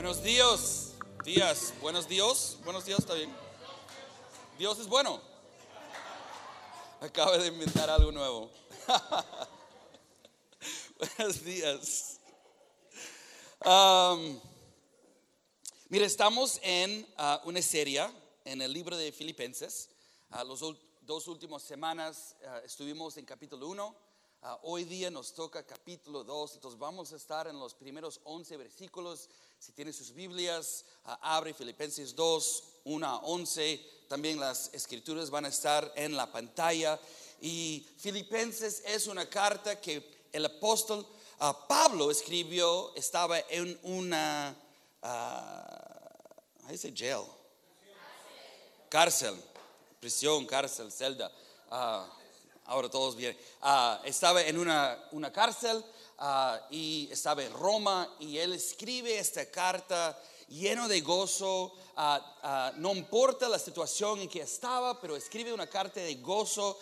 Buenos días, días, buenos días, buenos días, ¿está bien? Dios es bueno. Acabo de inventar algo nuevo. buenos días. Um, mira, estamos en uh, una serie en el libro de Filipenses. Uh, los dos últimas semanas uh, estuvimos en capítulo 1. Hoy día nos toca capítulo 2, entonces vamos a estar en los primeros 11 versículos si tiene sus Biblias, ah, abre Filipenses 2, 1 a 11. También las escrituras van a estar en la pantalla. Y Filipenses es una carta que el apóstol ah, Pablo escribió, estaba en una, uh, dice jail? Cárcel, prisión, cárcel, celda. Ahora todos vienen. estaba en una, una cárcel Ah, y estaba en Roma y él escribe esta carta lleno de gozo, ah, ah, no importa la situación en que estaba, pero escribe una carta de gozo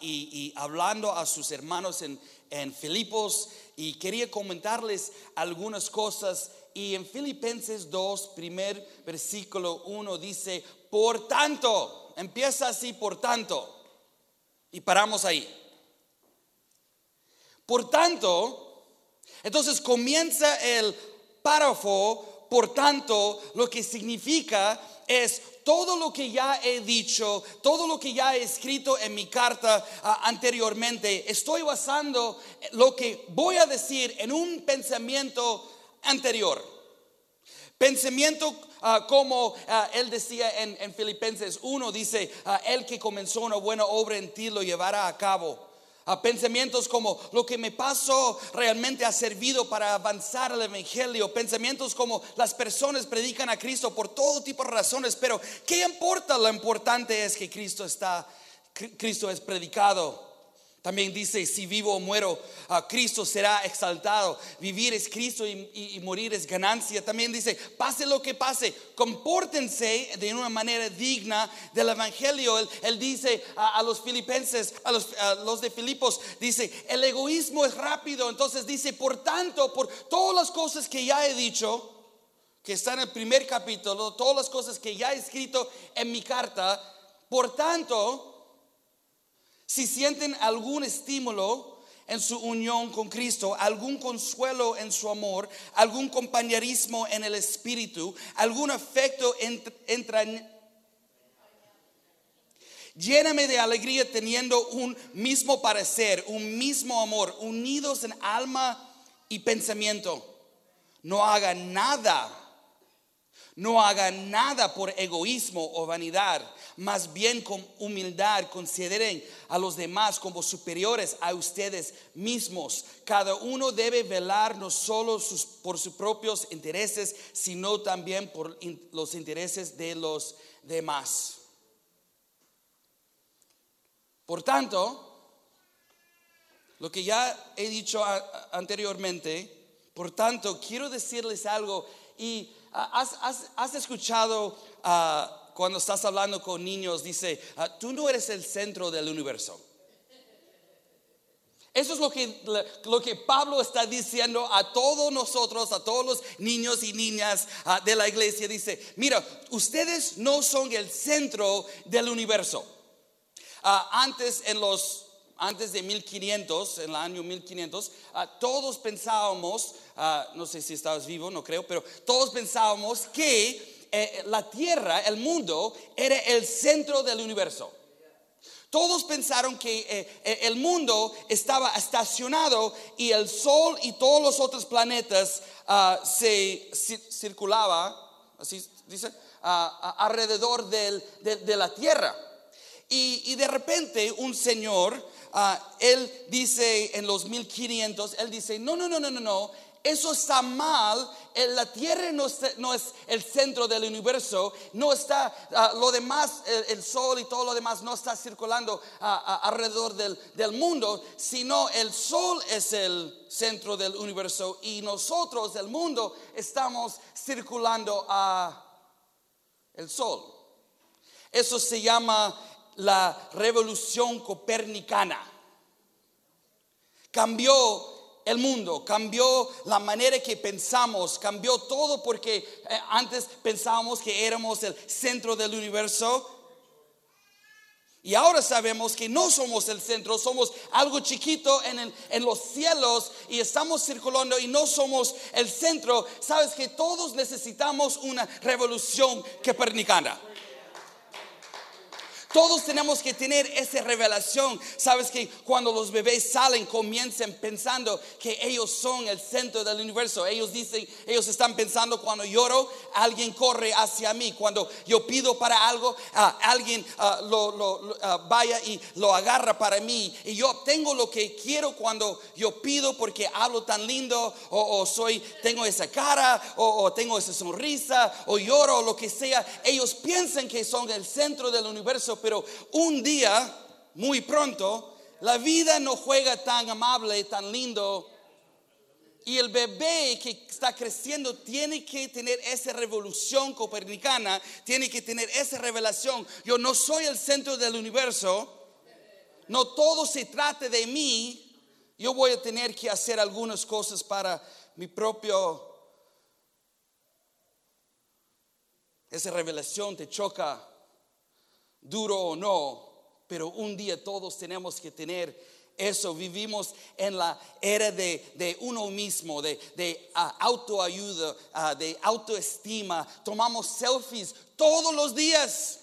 y, hablando a sus hermanos en, en Filipos y quería comentarles algunas cosas. Y en Filipenses 2, primer versículo 1 dice, por tanto, empieza así, por tanto, y paramos ahí. Por tanto, entonces comienza el párrafo, por tanto, lo que significa es todo lo que ya he dicho, todo lo que ya he escrito en mi carta ah, anteriormente, estoy basando lo que voy a decir en un pensamiento anterior. Pensamiento ah, como ah, él decía en, en Filipenses 1, dice, el que comenzó una buena obra en ti lo llevará a cabo pensamientos como lo que me pasó realmente ha servido para avanzar el Evangelio. Pensamientos como las personas predican a Cristo por todo tipo de razones, pero ¿qué importa? Lo importante es que Cristo está, Cristo es predicado. También dice, si vivo o muero, a Cristo será exaltado. Vivir es Cristo y, morir es ganancia. También dice, pase lo que pase, compórtense de una manera digna del Evangelio. Él, dice a, los filipenses, a los, a los de Filipos, dice, el egoísmo es rápido. Entonces dice, por tanto, por todas las cosas que ya he dicho, que está en el primer capítulo, todas las cosas que ya he escrito en mi carta, por tanto, si sienten algún estímulo en su unión con Cristo, algún consuelo en su amor, algún compañerismo en el espíritu, algún afecto entrañable. Lléname de alegría teniendo un mismo parecer, un mismo amor, unidos en alma y pensamiento. No hagan nada, no hagan nada por egoísmo o vanidad más bien con humildad consideren a los demás como superiores a ustedes mismos. Cada uno debe velar no solo por sus propios intereses, sino también por los intereses de los demás. Por tanto, lo que ya he dicho anteriormente, por tanto, quiero decirles algo y has, escuchado a cuando estás hablando con niños, dice, ah, tú no eres el centro del universo. Eso es lo que, lo que Pablo está diciendo a todos nosotros, a todos los niños y niñas ah, de la iglesia. Dice, mira, ustedes no son el centro del universo. Ah, antes, en los, antes de 1500, en el año 1500, todos pensábamos, no sé si estabas vivo, no creo, pero todos pensábamos que eh, la tierra, el mundo, era el centro del universo. Todos pensaron que eh, eh, el mundo estaba estacionado y el sol y todos los otros planetas uh, se circulaba, así dice, alrededor de, la tierra. Y, de repente un señor, él dice en los 1500, él dice, no, no, no, no, no, no, eso está mal. La Tierra no, es el centro del universo, no está ah, lo demás, el, sol y todo lo demás no está circulando ah, ah, alrededor del, mundo, sino el sol es el centro del universo y nosotros, el mundo, estamos circulando a el sol. Eso se llama la revolución copernicana. Cambió el mundo, cambió la manera que pensamos, cambió todo porque eh, antes pensábamos que éramos el centro del universo. Y ahora sabemos que no somos el centro, somos algo chiquito en, en, los cielos y estamos circulando y no somos el centro. Sabes que todos necesitamos una revolución copernicana. Todos tenemos que tener esa revelación. Sabes que cuando los bebés salen, comienzan pensando que ellos son el centro del universo. Ellos dicen, ellos están pensando cuando lloro, alguien corre hacia mí. Cuando yo pido para algo, alguien lo, vaya y lo agarra para mí. Y yo obtengo lo que quiero cuando yo pido porque hablo tan lindo o, soy, tengo esa cara o, o tengo esa sonrisa o lloro o lo que sea. Ellos piensan que son el centro del universo pero un día, muy pronto, la vida no juega tan amable, tan lindo. Y el bebé que está creciendo tiene que tener esa revolución copernicana, tiene que tener esa revelación. Yo no soy el centro del universo, no todo se trata de mí. Yo voy a tener que hacer algunas cosas para mi propio... Esa revelación te choca duro o no, pero un día todos tenemos que tener eso. Vivimos en la era de, uno mismo, de, ah, autoayuda, ah, de autoestima. Tomamos selfies todos los días.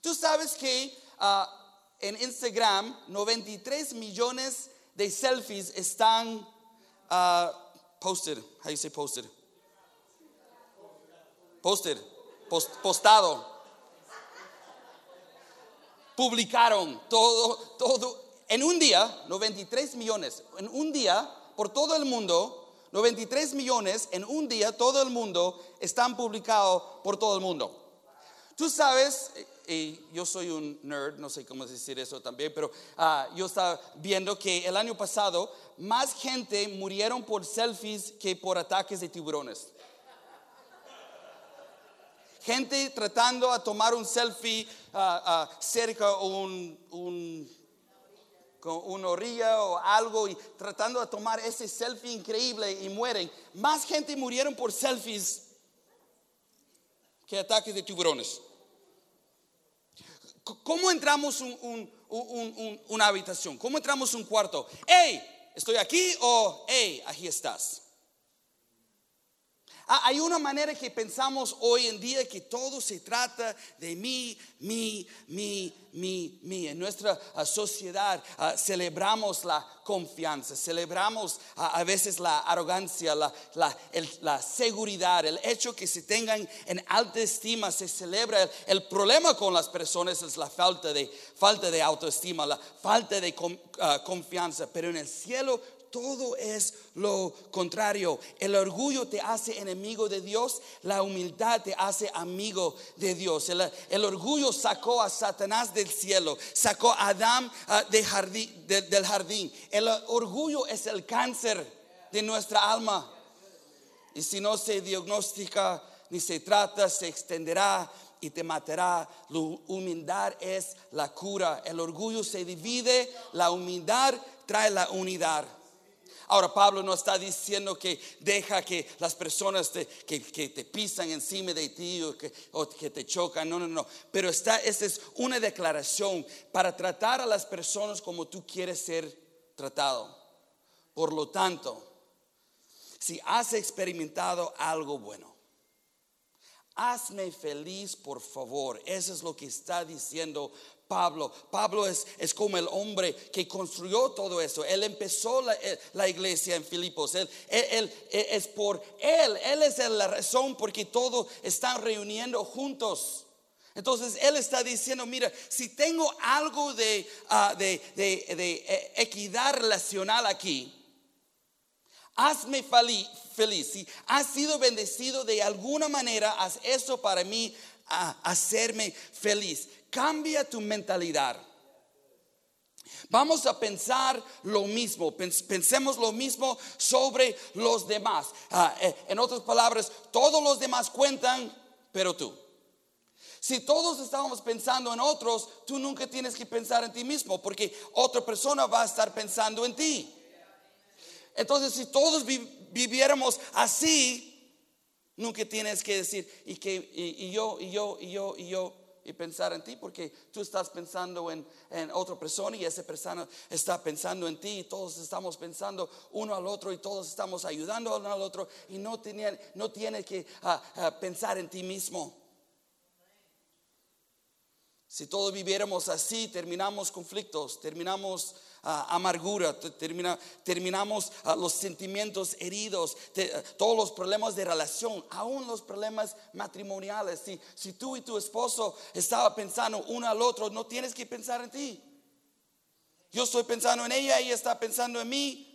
Tú sabes que ah, en Instagram 93 millones de selfies están posted. How you say posted? Posted. postado publicaron todo, todo, en un día, 93 millones, en un día, por todo el mundo, 93 millones en un día, todo el mundo, están publicados por todo el mundo. Tú sabes, y yo soy un nerd, no sé cómo decir eso también, pero ah, yo estaba viendo que el año pasado más gente murieron por selfies que por ataques de tiburones gente tratando a tomar un selfie uh, cerca un, un, con una orilla o algo y tratando de tomar ese selfie increíble y mueren. Más gente murieron por selfies que ataques de tiburones. ¿Cómo entramos un, un, una habitación? ¿Cómo entramos un cuarto? ¡Hey! ¿Estoy aquí? o hey, aquí estás? Ah, hay una manera que pensamos hoy en día que todo se trata de mí, mí, mí, mí, mí. En nuestra ah, sociedad ah, celebramos la confianza, celebramos a veces la arrogancia, la, seguridad, el hecho que se tengan en alta estima, se celebra. El, problema con las personas es la falta de, falta de autoestima, la falta de confianza. Pero en el cielo todo es lo contrario. El orgullo te hace enemigo de Dios, la humildad te hace amigo de Dios. El, orgullo sacó a Satanás del cielo, sacó a Adán ah, del jardín. El orgullo es el cáncer de nuestra alma. Y si no se diagnostica ni se trata, se extenderá y te matará. La humildad es la cura. El orgullo se divide, la humildad trae la unidad. Ahora Pablo no está diciendo que deja que las personas que, te pisan encima de ti o que, te chocan, no, no, no. Pero esta es una declaración para tratar a las personas como tú quieres ser tratado. Por lo tanto, si has experimentado algo bueno, Hazme feliz, por favor. Eso es lo que está diciendo Pablo. Pablo es, es, como el hombre que construyó todo eso. Él empezó la, eh, iglesia en Filipos. Él, él, es por él. Él es la razón porque todos están reuniendo juntos. Entonces Él está diciendo, mira, si tengo algo de, ah, de, de, de eh, equidad relacional aquí, hazme feliz. Si has sido bendecido de alguna manera, haz eso para mí, a hacerme feliz. Cambia tu mentalidad. Vamos a pensar lo mismo, pensemos lo mismo sobre los demás. Ah, eh, en otras palabras, todos los demás cuentan, pero tú. Si todos estamos pensando en otros, tú nunca tienes que pensar en ti mismo, porque otra persona va a estar pensando en ti. Entonces, si todos viviéramos así, nunca tienes que decir, y, que, y, yo, y yo, y yo, y yo, y pensar en ti, porque tú estás pensando en, en, otra persona y esa persona está pensando en ti, y todos estamos pensando uno al otro y todos estamos ayudando uno al otro, y no, tiene, no tienes que ah, ah, pensar en ti mismo. Si todos viviéramos así, terminamos conflictos, terminamos amargura, termina, terminamos los sentimientos heridos, todos los problemas de relación, aún los problemas matrimoniales. Si, si tú y tu esposo estaban pensando uno al otro, no tienes que pensar en ti. Yo estoy pensando en ella, ella está pensando en mí.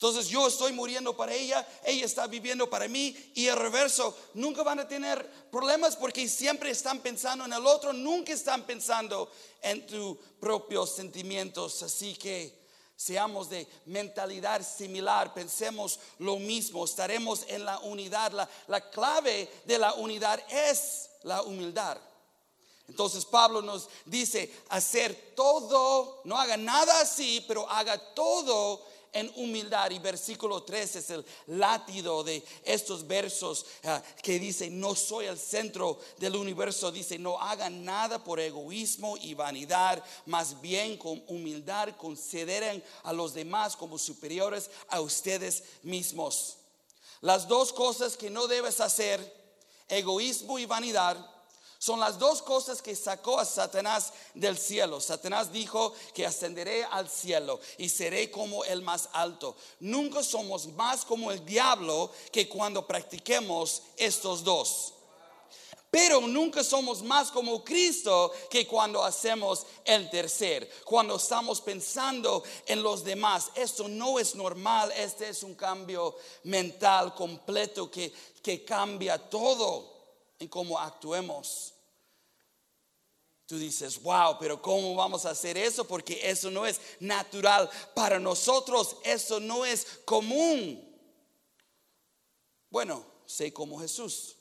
Entonces yo estoy muriendo para ella, ella está viviendo para mí y el reverso. Nunca van a tener problemas porque siempre están pensando en el otro, nunca están pensando en tus propios sentimientos. Así que seamos de mentalidad similar, pensemos lo mismo, estaremos en la unidad. La, la clave de la unidad es la humildad. Entonces Pablo nos dice hacer todo, no haga nada así, pero haga todo en humildad. Y versículo 3 es el látido de estos versos ah, que dice, no soy el centro del universo. Dice, no hagan nada por egoísmo y vanidad, más bien con humildad consideren a los demás como superiores a ustedes mismos. Las dos cosas que no debes hacer, egoísmo y vanidad, son las dos cosas que sacó a Satanás del cielo. Satanás dijo que ascenderé al cielo y seré como el más alto. Nunca somos más como el diablo que cuando practiquemos estos dos. Pero nunca somos más como Cristo que cuando hacemos el tercer, cuando estamos pensando en los demás. Esto no es normal, este es un cambio mental completo que, que cambia todo en cómo actuemos. Tú dices, wow, pero ¿cómo vamos a hacer eso? Porque eso no es natural para nosotros, eso no es común. Bueno, sé como Jesús.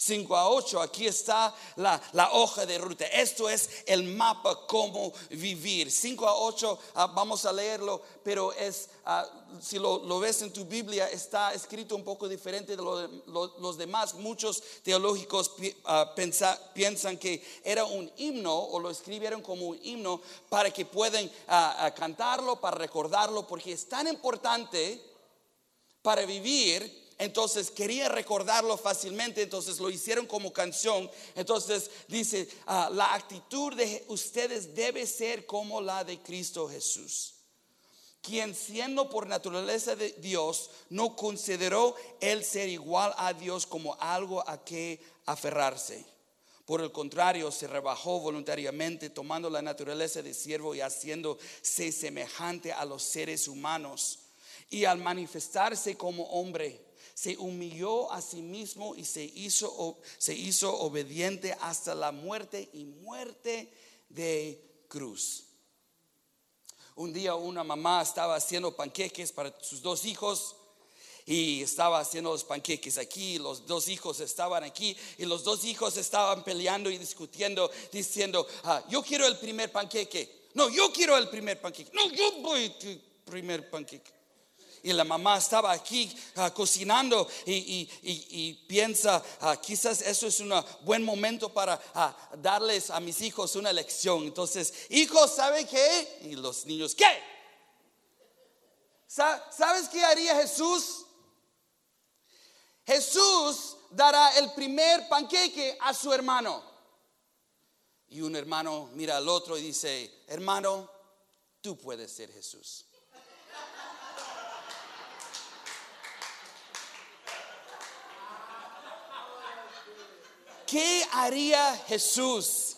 5 a 8, aquí está la, hoja de ruta. Esto es el mapa cómo vivir. 5 a 8, ah, vamos a leerlo, pero es, ah, si lo, ves en tu Biblia, está escrito un poco diferente de los demás. Muchos teológicos ah, piensan que era un himno o lo escribieron como un himno para que puedan cantarlo, para recordarlo, porque es tan importante para vivir entonces quería recordarlo fácilmente, entonces lo hicieron como canción. Entonces dice, ah, la actitud de ustedes debe ser como la de Cristo Jesús, quien siendo por naturaleza de Dios, no consideró el ser igual a Dios como algo a que aferrarse. Por el contrario, se rebajó voluntariamente, tomando la naturaleza de siervo y haciéndose semejante a los seres humanos. Y al manifestarse como hombre, se humilló a sí mismo y se hizo, se hizo obediente hasta la muerte y muerte de cruz. Un día una mamá estaba haciendo panqueques para sus dos hijos y estaba haciendo los panqueques aquí, los dos hijos estaban aquí y los dos hijos estaban peleando y discutiendo, diciendo, ah, yo quiero el primer panqueque, no, yo quiero el primer panqueque, no, yo voy el primer panqueque y la mamá estaba aquí ah, cocinando y, piensa, ah, quizás eso es un buen momento para ah, darles a mis hijos una lección. Entonces, hijos, ¿sabe qué? Y los niños, ¿qué? ¿Sabes qué haría Jesús? Jesús dará el primer panqueque a su hermano. Y un hermano mira al otro y dice, hermano, tú puedes ser Jesús. ¿Qué haría Jesús?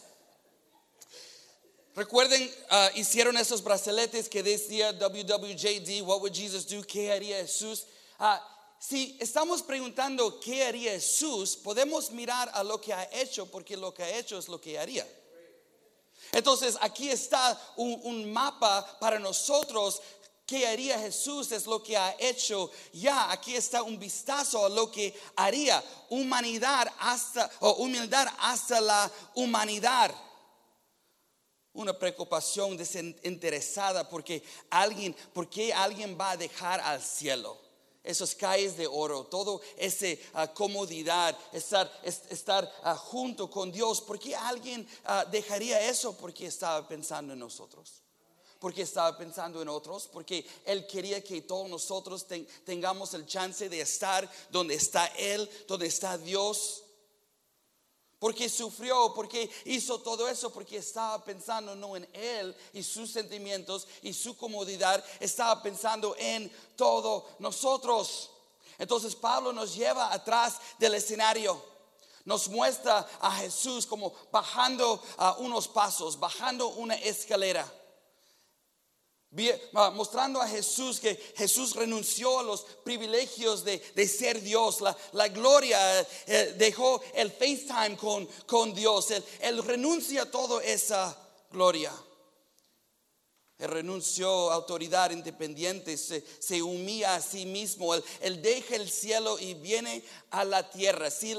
Recuerden, uh, hicieron esos brazaletes que decía WWJD, What would Jesus do? ¿Qué haría Jesús? Uh, si estamos preguntando qué haría Jesús, podemos mirar a lo que ha hecho, porque lo que ha hecho es lo que haría. Entonces aquí está un mapa para nosotros ¿Qué haría Jesús? Es lo que ha hecho ya. Aquí está un vistazo a lo que haría. Humanidad hasta, o humildad hasta la humanidad. una preocupación desinteresada porque alguien, porque alguien va a dejar al cielo. Esos calles de oro, todo esa ah, comodidad, estar, estar ah, junto con Dios. ¿Por qué alguien ah, dejaría eso? Porque estaba pensando en nosotros porque estaba pensando en otros, porque Él quería que todos nosotros tengamos el chance de estar donde está Él, donde está Dios porque sufrió, porque hizo todo eso, porque estaba pensando no en él y sus sentimientos y su comodidad, estaba pensando en todos nosotros. Entonces Pablo nos lleva atrás del escenario. Nos muestra a Jesús como bajando a unos pasos, bajando una escalera mostrando a Jesús que Jesús renunció a los privilegios de, ser Dios, la, gloria, eh, dejó el FaceTime con, con Dios, él, renuncia a toda esa gloria. Él renunció a autoridad independiente, se, se humilla a sí mismo, él, deja el cielo y viene a la tierra. Si,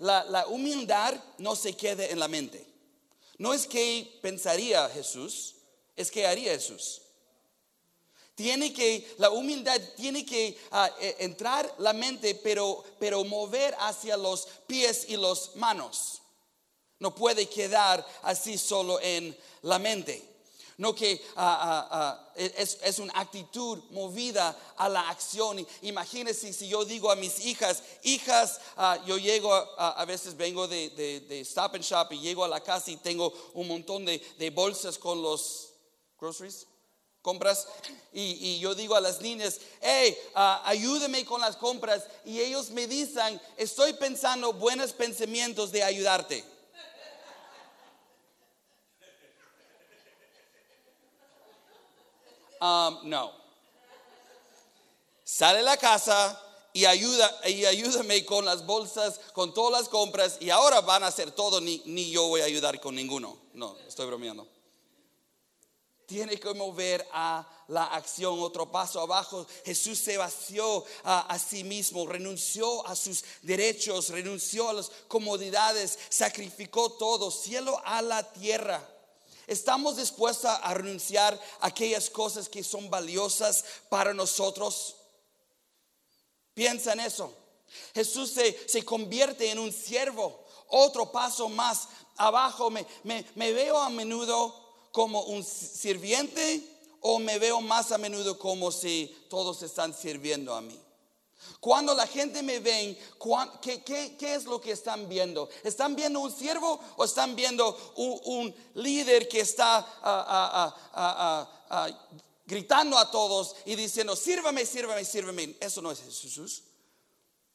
la, la humildad no se quede en la mente. No es que pensaría Jesús, es que haría Jesús. Tiene que, la humildad tiene que ah, e, entrar la mente, pero, pero mover hacia los pies y las manos. No puede quedar así solo en la mente. No que ah, ah, e, es, es, una actitud movida a la acción. Imagínense si yo digo a mis hijas, hijas, yo llego, a veces vengo de, de, Stop and Shop y llego a la casa y tengo un montón de, de bolsas con los groceries, compras. Y, yo digo a las niñas, hey, uh, ayúdame con las compras. Y ellos me dicen, estoy pensando buenos pensamientos de ayudarte. Um, no. Sale la casa y, ayuda, y ayúdame con las bolsas, con todas las compras. Y ahora van a hacer todo, ni, ni yo voy a ayudar con ninguno. No, estoy bromeando tiene que mover a la acción. Otro paso abajo, Jesús se vació a, sí mismo, renunció a sus derechos, renunció a las comodidades, sacrificó todo, cielo a la tierra. ¿Estamos dispuestos a renunciar a aquellas cosas que son valiosas para nosotros? Piensa en eso. Jesús se, se convierte en un siervo. Otro paso más abajo, me, me, me veo a menudo como un sirviente o me veo más a menudo como si todos están sirviendo a mí? Cuando la gente me ve, ¿qué, es lo que están viendo? ¿Están viendo un siervo o están viendo un, líder que está ah, ah, ah, gritando a todos y diciendo, sírvame, sírvame, sírvame? Eso no es Jesús.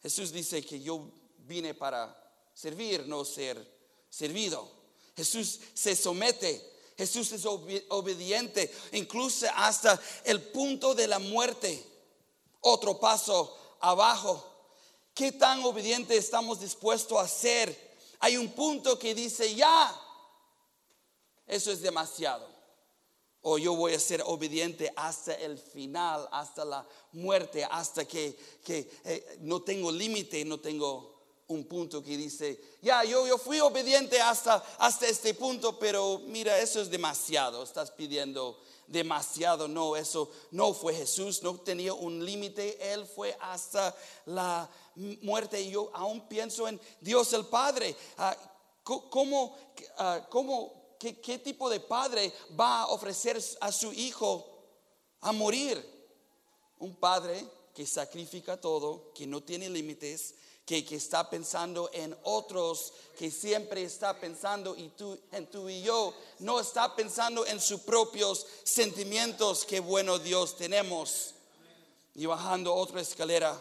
Jesús dice que yo vine para servir, no ser servido. Jesús se somete Jesús es obediente, incluso hasta el punto de la muerte. Otro paso abajo. ¿Qué tan obediente estamos dispuestos a ser? Hay un punto que dice, ya, eso es demasiado. O yo voy a ser obediente hasta el final, hasta la muerte, hasta que, eh, no tengo límite, no tengo un punto que dice, ya, yo, yo fui obediente hasta, hasta este punto, pero mira, eso es demasiado, estás pidiendo demasiado. No, eso no fue Jesús, no tenía un límite, Él fue hasta la muerte. Yo aún pienso en Dios el Padre. Ah, ¿Cómo, ah, cómo qué tipo de padre va a ofrecer a su hijo a morir? Un padre que sacrifica todo, que no tiene límites, que, está pensando en otros, que siempre está pensando y tú, en tú y yo, no está pensando en sus propios sentimientos, qué bueno Dios tenemos. Y bajando otra escalera,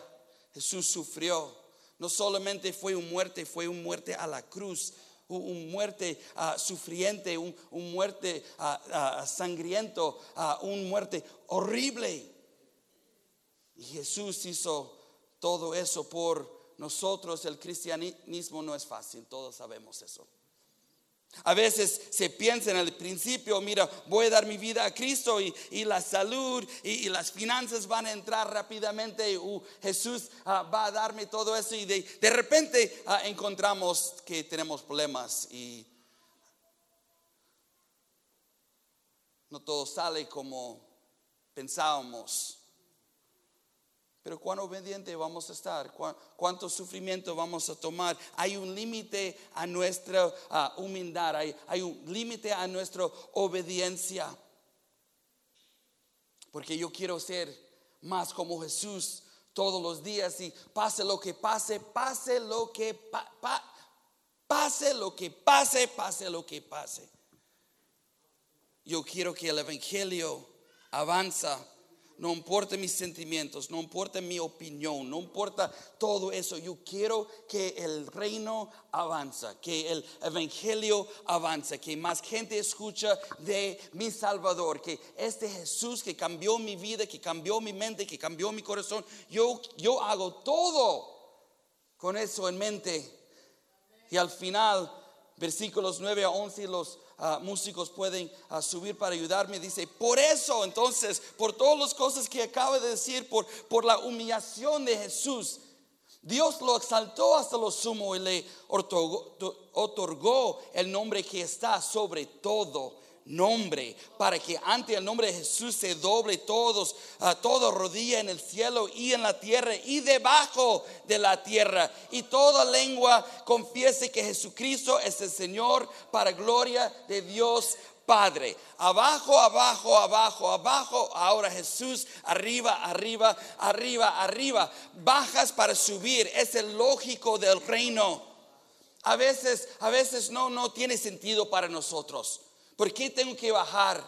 Jesús sufrió. No solamente fue un muerte, fue un muerte a la cruz, un muerte uh, sufriente, un, muerte uh, sangriento, un muerte horrible. Y Jesús hizo todo eso por nosotros el cristianismo no es fácil, todos sabemos eso. A veces se piensa en el principio, mira, voy a dar mi vida a Cristo y, la salud y, las finanzas van a entrar rápidamente. Uh, Jesús ah, va a darme todo eso y de, repente ah, encontramos que tenemos problemas y no todo sale como pensábamos. Pero cuán obediente vamos a estar, cuánto sufrimiento vamos a tomar. Hay un límite a nuestra humildad, hay, un límite a nuestra obediencia. Porque yo quiero ser más como Jesús todos los días y pase lo que pase, pase lo que pase lo que pase, pase lo que pase. Yo quiero que el evangelio avanza no importa mis sentimientos, no importa mi opinión, no importa todo eso. Yo quiero que el reino avanza, que el evangelio avanza, que más gente escucha de mi Salvador, que este Jesús que cambió mi vida, que cambió mi mente, que cambió mi corazón, yo, yo hago todo con eso en mente. Y al final, versículos 9 a 11, los Ah, músicos pueden ah, subir para ayudarme. Dice, por eso entonces, por todas las cosas que acaba de decir, por, por la humillación de Jesús, Dios lo exaltó hasta lo sumo y le otorgó el nombre que está sobre todo nombre, para que ante el nombre de Jesús se doble todos, a todo rodilla en el cielo y en la tierra y debajo de la tierra, y toda lengua confiese que Jesucristo es el Señor para gloria de Dios Padre. Abajo, abajo, abajo, abajo. Ahora Jesús, arriba, arriba, arriba, arriba. Bajas para subir. Es el lógico del reino. A veces, a veces no, no tiene sentido para nosotros. ¿Por qué tengo que bajar?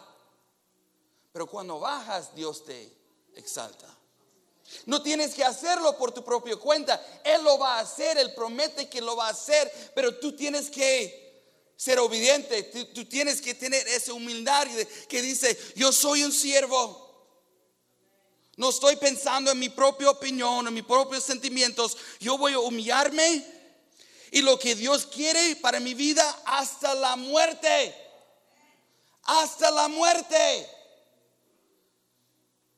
Pero cuando bajas, Dios te exalta. No tienes que hacerlo por tu propia cuenta. Él lo va a hacer, Él promete que lo va a hacer, pero tú tienes que ser obediente, tú, tienes que tener esa humildad que dice, yo soy un siervo. No estoy pensando en mi propia opinión, en mis propios sentimientos. Yo voy a humillarme y lo que Dios quiere para mi vida hasta la muerte hasta la muerte.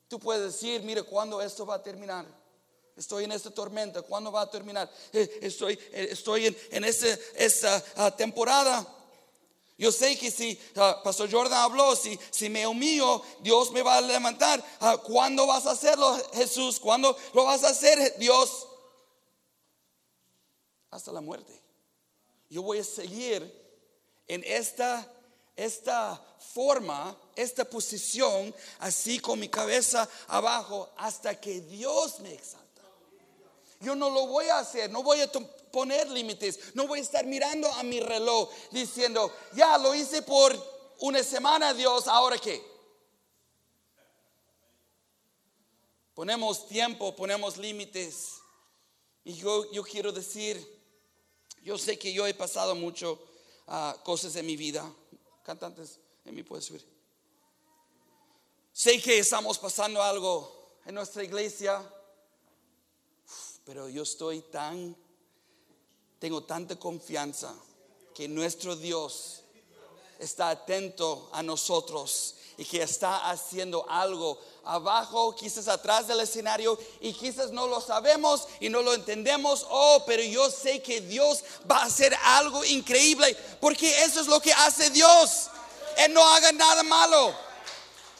Tú puedes decir, mire, ¿cuándo esto va a terminar? Estoy en esta tormenta, ¿cuándo va a terminar? Eh, estoy, eh, estoy en, en esa, ah, temporada. Yo sé que si uh, Pastor Jordan habló, si, si me humillo, Dios me va a levantar. Ah, ¿Cuándo vas a hacerlo, Jesús? ¿Cuándo lo vas a hacer, Dios? Hasta la muerte. Yo voy a seguir en esta esta forma, esta posición, así con mi cabeza abajo, hasta que Dios me exalta. Yo no lo voy a hacer, no voy a poner límites, no voy a estar mirando a mi reloj diciendo, ya lo hice por una semana, Dios, ahora qué. Ponemos tiempo, ponemos límites. Y yo, yo quiero decir, yo sé que yo he pasado mucho uh, cosas en mi vida cantantes, en mí puede subir. Sé que estamos pasando algo en nuestra iglesia, pero yo estoy tan, tengo tanta confianza que nuestro Dios está atento a nosotros y que está haciendo algo abajo, quizás atrás del escenario y quizás no lo sabemos y no lo entendemos. Oh, pero yo sé que Dios va a hacer algo increíble porque eso es lo que hace Dios. Él no haga nada malo.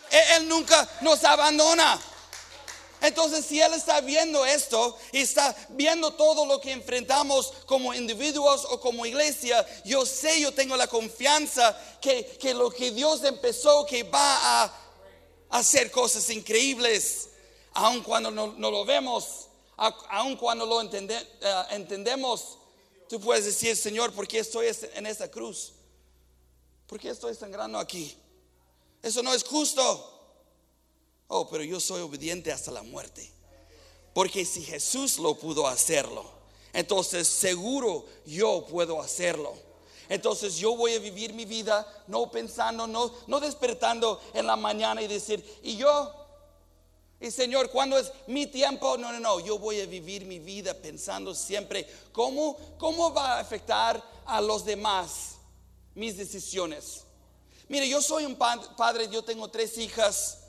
Él, nunca nos abandona. Entonces, si Él está viendo esto y está viendo todo lo que enfrentamos como individuos o como iglesia, yo sé, yo tengo la confianza que, que lo que Dios empezó, que va a hacer cosas increíbles, aun cuando no, lo vemos, aun cuando lo eh, entendemos. Tú puedes decir, Señor, ¿por qué estoy en esta cruz? ¿Por qué estoy sangrando aquí? Eso no es justo. Oh, pero yo soy obediente hasta la muerte. Porque si Jesús lo pudo hacerlo, entonces seguro yo puedo hacerlo. Entonces yo voy a vivir mi vida no pensando, no, no despertando en la mañana y decir, y yo, y Señor, ¿cuándo es mi tiempo? No, no, no, yo voy a vivir mi vida pensando siempre cómo, cómo va a afectar a los demás mis decisiones. Mire, yo soy un padre, yo tengo tres hijas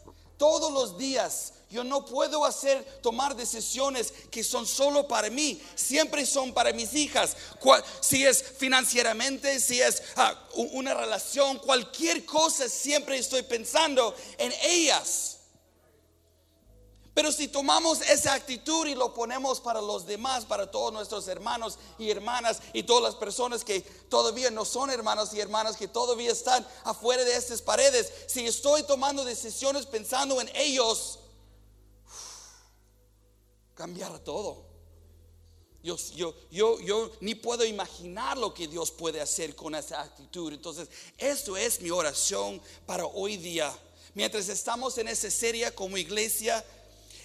todos los días Yo no puedo hacer, tomar decisiones que son solo para mí, siempre son para mis hijas. Si es financieramente, si es ah, una relación, cualquier cosa, siempre estoy pensando en ellas. Pero si tomamos esa actitud y lo ponemos para los demás, para todos nuestros hermanos y hermanas y todas las personas que todavía no son hermanos y hermanas que todavía están afuera de estas paredes, si estoy tomando decisiones pensando en ellos, cambiará todo. Yo, yo, yo, yo ni puedo imaginar lo que Dios puede hacer con esa actitud. Entonces, eso es mi oración para hoy día. Mientras estamos en esa serie como iglesia,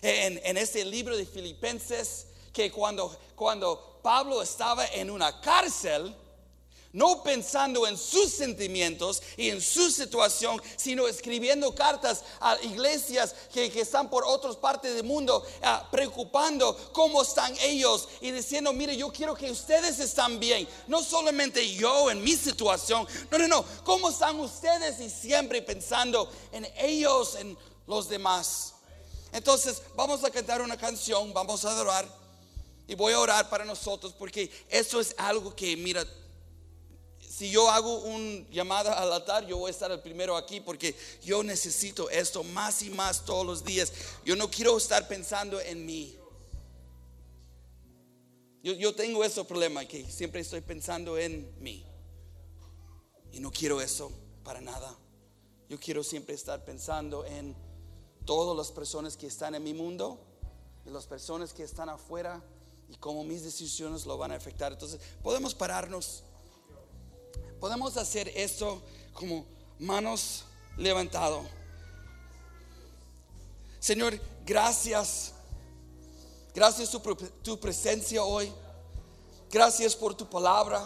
en, en este libro de Filipenses, que cuando, cuando Pablo estaba en una cárcel, no pensando en sus sentimientos y en su situación, sino escribiendo cartas a iglesias que, están por otras partes del mundo, ah, preocupando cómo están ellos y diciendo, mire, yo quiero que ustedes están bien, no solamente yo en mi situación, no, no, no, cómo están ustedes y siempre pensando en ellos, en los demás. Entonces, vamos a cantar una canción, vamos a adorar y voy a orar para nosotros porque eso es algo que, mira, si yo hago un llamada al altar, yo voy a estar el primero aquí porque yo necesito esto más y más todos los días. Yo no quiero estar pensando en mí. Yo, yo tengo ese problema que siempre estoy pensando en mí. Y no quiero eso para nada. Yo quiero siempre estar pensando en todas las personas que están en mi mundo y las personas que están afuera y cómo mis decisiones lo van a afectar. Entonces, podemos pararnos. Podemos hacer esto como manos levantado. Señor, gracias. Gracias por tu, presencia hoy. Gracias por tu palabra.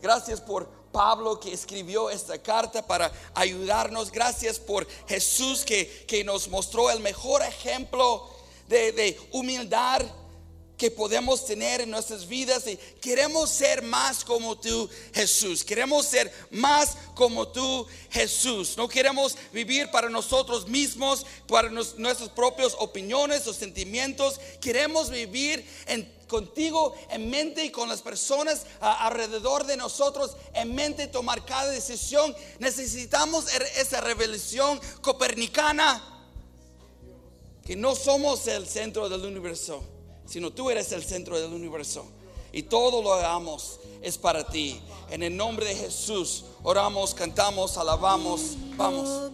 Gracias por Pablo que escribió esta carta para ayudarnos. Gracias por Jesús que, que nos mostró el mejor ejemplo de, de humildad que podemos tener en nuestras vidas y queremos ser más como tú, Jesús. Queremos ser más como tú, Jesús. No queremos vivir para nosotros mismos, para nuestras propias opiniones o sentimientos. Queremos vivir en contigo en mente y con las personas alrededor de nosotros en mente tomar cada decisión. Necesitamos er- esa revelación copernicana que no somos el centro del universo, sino tú eres el centro del universo. Y todo lo hagamos es para ti. En el nombre de Jesús oramos, cantamos, alabamos. Vamos.